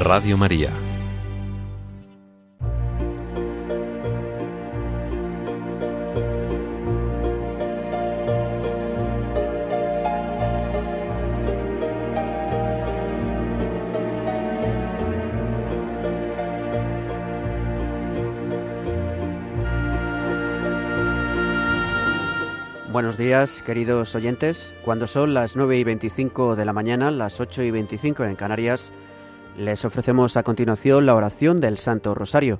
Radio María. Buenos días, queridos oyentes. Cuando son las 9 y 25 de la mañana, las 8 y 25 en Canarias, les ofrecemos a continuación la oración del Santo Rosario.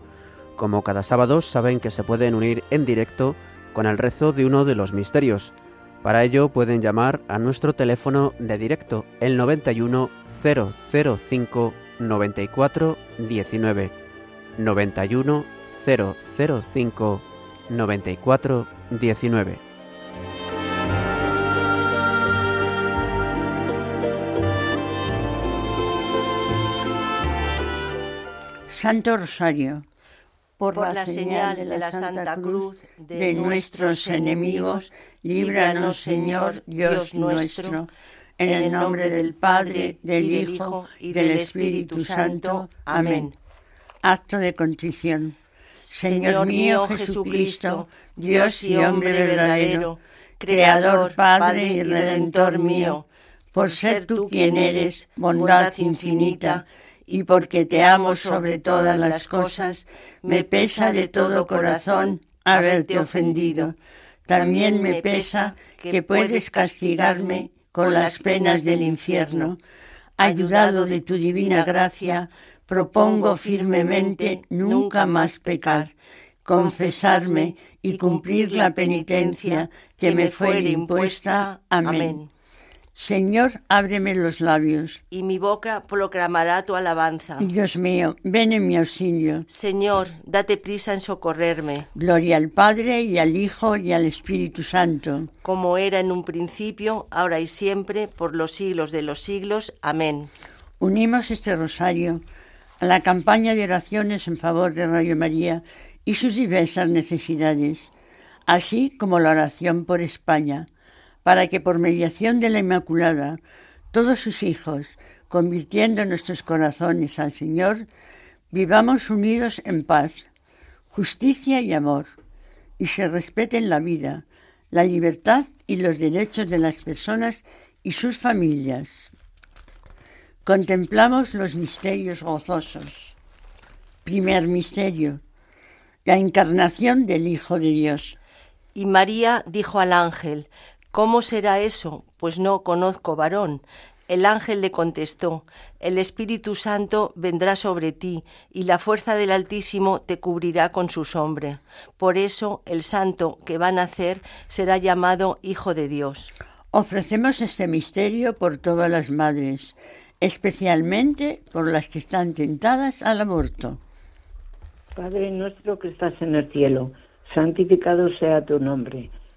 Como cada sábado, saben que se pueden unir en directo con el rezo de uno de los misterios. Para ello pueden llamar a nuestro teléfono de directo, el 91 005 94 19. 91 005 94 19. Santo Rosario, por, la, señal de la Santa Cruz de, nuestros enemigos, líbranos, Señor Dios nuestro, en el nombre del Padre, del Hijo y del Espíritu Santo. Amén. Acto de contrición. Señor mío Jesucristo, Dios y hombre verdadero, Creador, Padre y Redentor mío, por ser tú quien eres, bondad infinita, y porque te amo sobre todas las cosas, me pesa de todo corazón haberte ofendido. También me pesa que puedes castigarme con las penas del infierno. Ayudado de tu divina gracia, propongo firmemente nunca más pecar, confesarme y cumplir la penitencia que me fuere impuesta. Amén. Señor, ábreme los labios. Y mi boca proclamará tu alabanza. Dios mío, ven en mi auxilio. Señor, date prisa en socorrerme. Gloria al Padre y al Hijo y al Espíritu Santo. Como era en un principio, ahora y siempre, por los siglos de los siglos. Amén. Unimos este rosario a la campaña de oraciones en favor de Radio María y sus diversas necesidades, así como la oración por España para que por mediación de la Inmaculada todos sus hijos, convirtiendo nuestros corazones al Señor, vivamos unidos en paz, justicia y amor, y se respeten la vida, la libertad y los derechos de las personas y sus familias. Contemplamos los misterios gozosos. Primer misterio, la encarnación del Hijo de Dios. Y María dijo al ángel, ¿Cómo será eso? Pues no conozco varón. El ángel le contestó, El Espíritu Santo vendrá sobre ti, y la fuerza del Altísimo te cubrirá con su sombra. Por eso el santo que va a nacer será llamado Hijo de Dios. Ofrecemos este misterio por todas las madres, especialmente por las que están tentadas al aborto. Padre nuestro que estás en el cielo, santificado sea tu nombre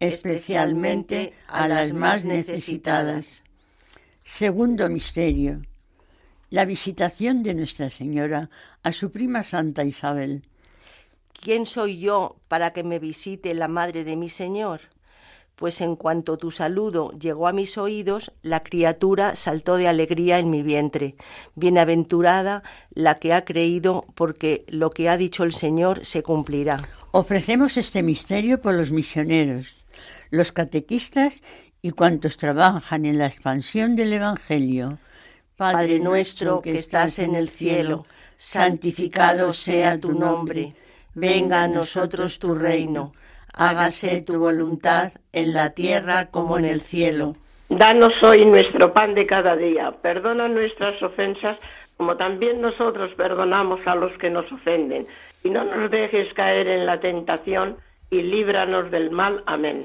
especialmente a las más necesitadas. Segundo misterio. La visitación de Nuestra Señora a su prima Santa Isabel. ¿Quién soy yo para que me visite la madre de mi Señor? Pues en cuanto tu saludo llegó a mis oídos, la criatura saltó de alegría en mi vientre. Bienaventurada la que ha creído, porque lo que ha dicho el Señor se cumplirá. Ofrecemos este misterio por los misioneros, los catequistas y cuantos trabajan en la expansión del Evangelio. Padre nuestro que estás en el cielo, santificado sea tu nombre venga a nosotros tu reino, hágase tu voluntad en la tierra como en el cielo. Danos hoy nuestro pan de cada día, perdona nuestras ofensas como también nosotros perdonamos a los que nos ofenden, y no nos dejes caer en la tentación, y líbranos del mal. Amén.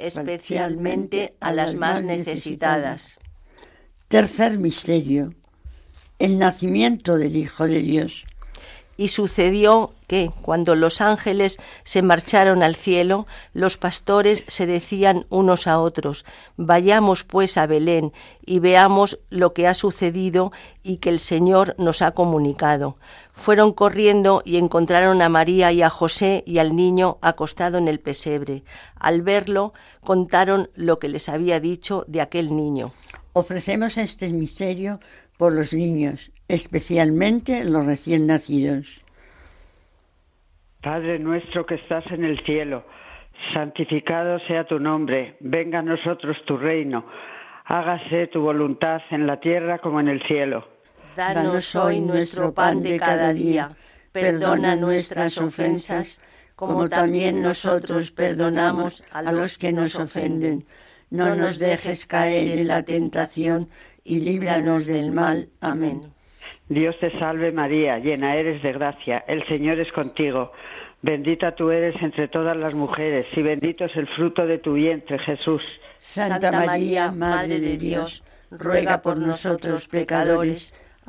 especialmente a las más necesitadas. Tercer misterio. El nacimiento del Hijo de Dios. Y sucedió que, cuando los ángeles se marcharon al cielo, los pastores se decían unos a otros, Vayamos pues a Belén y veamos lo que ha sucedido y que el Señor nos ha comunicado. Fueron corriendo y encontraron a María y a José y al niño acostado en el pesebre. Al verlo, contaron lo que les había dicho de aquel niño. Ofrecemos este misterio por los niños, especialmente los recién nacidos. Padre nuestro que estás en el cielo, santificado sea tu nombre, venga a nosotros tu reino, hágase tu voluntad en la tierra como en el cielo. Danos hoy nuestro pan de cada día, perdona nuestras ofensas, como también nosotros perdonamos a los que nos ofenden. No nos dejes caer en la tentación y líbranos del mal. Amén. Dios te salve María, llena eres de gracia, el Señor es contigo. Bendita tú eres entre todas las mujeres y bendito es el fruto de tu vientre, Jesús. Santa María, Madre de Dios, ruega por nosotros pecadores,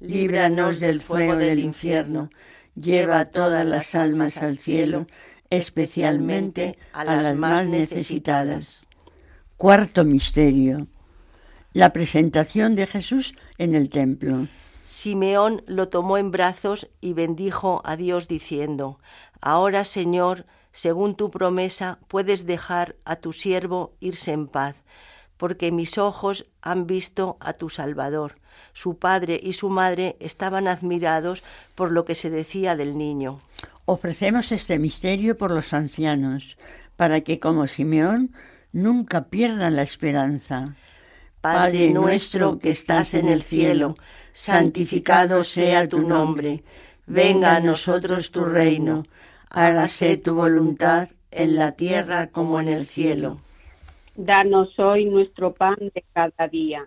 líbranos del fuego del infierno, lleva todas las almas al cielo, especialmente a las más necesitadas. Cuarto misterio. La presentación de Jesús en el templo. Simeón lo tomó en brazos y bendijo a Dios diciendo, Ahora, Señor, según tu promesa, puedes dejar a tu siervo irse en paz, porque mis ojos han visto a tu Salvador su padre y su madre estaban admirados por lo que se decía del niño. Ofrecemos este misterio por los ancianos, para que como Simeón nunca pierdan la esperanza. Padre nuestro que estás en el cielo, santificado sea tu nombre, venga a nosotros tu reino, hágase tu voluntad en la tierra como en el cielo. Danos hoy nuestro pan de cada día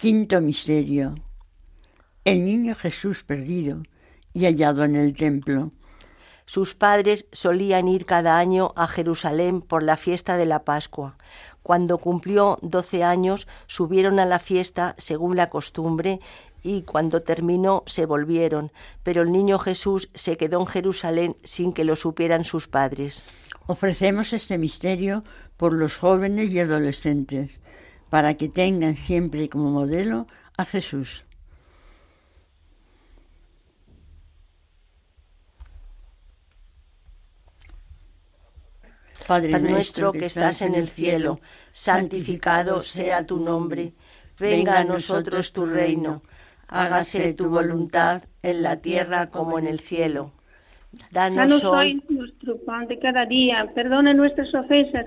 Quinto misterio. El niño Jesús perdido y hallado en el templo. Sus padres solían ir cada año a Jerusalén por la fiesta de la Pascua. Cuando cumplió doce años, subieron a la fiesta según la costumbre y cuando terminó se volvieron, pero el niño Jesús se quedó en Jerusalén sin que lo supieran sus padres. Ofrecemos este misterio por los jóvenes y adolescentes, para que tengan siempre como modelo a Jesús. Padre nuestro que estás en el cielo, santificado sea tu nombre, venga a nosotros tu reino hágase tu voluntad en la tierra como en el cielo. Danos hoy nuestro pan de cada día, perdona nuestras ofensas,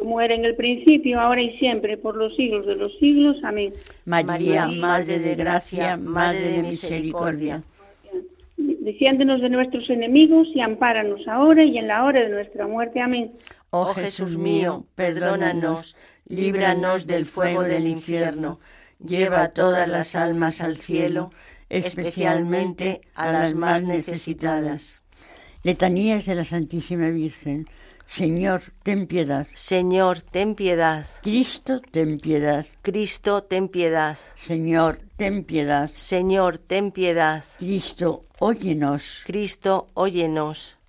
como era en el principio, ahora y siempre, por los siglos de los siglos. Amén. María, Madre de Gracia, Madre de Misericordia. Diciéndonos de nuestros enemigos y ampáranos ahora y en la hora de nuestra muerte. Amén. Oh Jesús mío, perdónanos, líbranos del fuego del infierno, lleva todas las almas al cielo, especialmente a las más necesitadas. Letanías de la Santísima Virgen. Señor, ten piedad. Señor, ten piedad. Cristo, ten piedad. Cristo, ten piedad. Señor, ten piedad. Señor, ten piedad. Cristo, óyenos. Cristo, óyenos.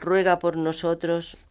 ruega por nosotros.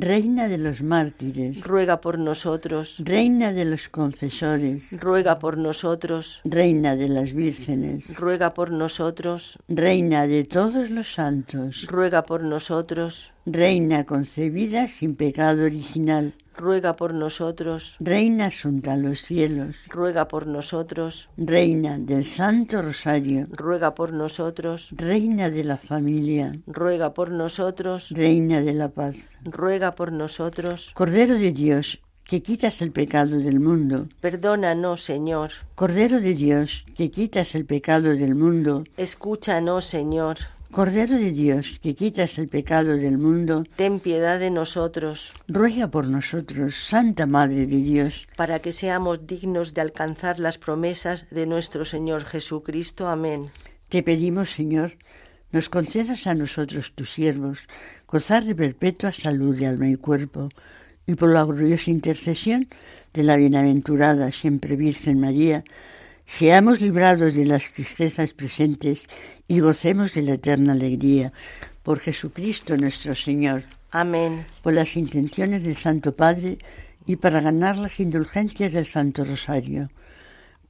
Reina de los mártires, ruega por nosotros. Reina de los confesores, ruega por nosotros. Reina de las vírgenes, ruega por nosotros. Reina de todos los santos. Ruega por nosotros. Reina concebida sin pecado original. Ruega por nosotros. Reina asunta a los cielos. Ruega por nosotros. Reina del Santo Rosario. Ruega por nosotros. Reina de la familia. Ruega por nosotros. Reina de la paz. Ruega por nosotros. Cordero de Dios que quitas el pecado del mundo. Perdónanos, Señor. Cordero de Dios, que quitas el pecado del mundo. Escúchanos, Señor. Cordero de Dios, que quitas el pecado del mundo, ten piedad de nosotros. Ruega por nosotros, Santa Madre de Dios, para que seamos dignos de alcanzar las promesas de nuestro Señor Jesucristo. Amén. Te pedimos, Señor, nos concedas a nosotros, tus siervos, gozar de perpetua salud de alma y cuerpo y por la gloriosa intercesión de la bienaventurada siempre Virgen María, seamos librados de las tristezas presentes y gocemos de la eterna alegría. Por Jesucristo nuestro Señor. Amén. Por las intenciones del Santo Padre y para ganar las indulgencias del Santo Rosario.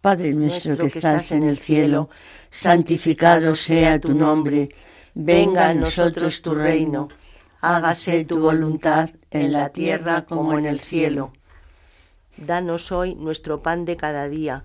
Padre nuestro, que, estás en el cielo, santificado sea tu nombre. Venga a nosotros tu reino hágase tu voluntad en la tierra como en el cielo. Danos hoy nuestro pan de cada día,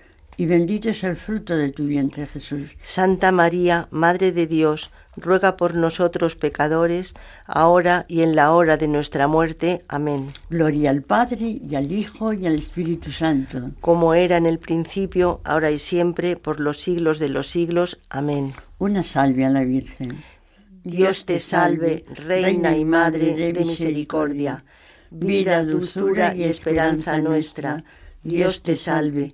y bendito es el fruto de tu vientre Jesús. Santa María, Madre de Dios, ruega por nosotros pecadores, ahora y en la hora de nuestra muerte. Amén. Gloria al Padre, y al Hijo, y al Espíritu Santo. Como era en el principio, ahora y siempre, por los siglos de los siglos. Amén. Una salve a la Virgen. Dios te salve, Reina y Madre de misericordia, vida, dulzura y esperanza nuestra. Dios te salve.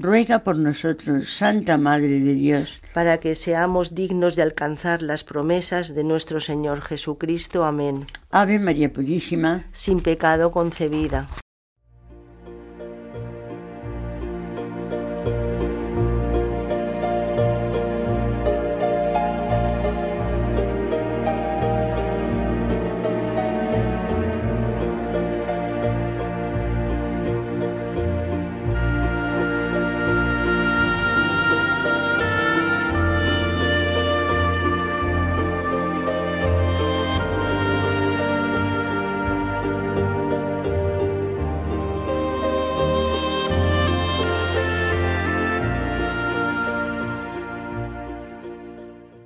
ruega por nosotros, Santa Madre de Dios, para que seamos dignos de alcanzar las promesas de nuestro Señor Jesucristo. Amén. Ave María Purísima, sin pecado concebida.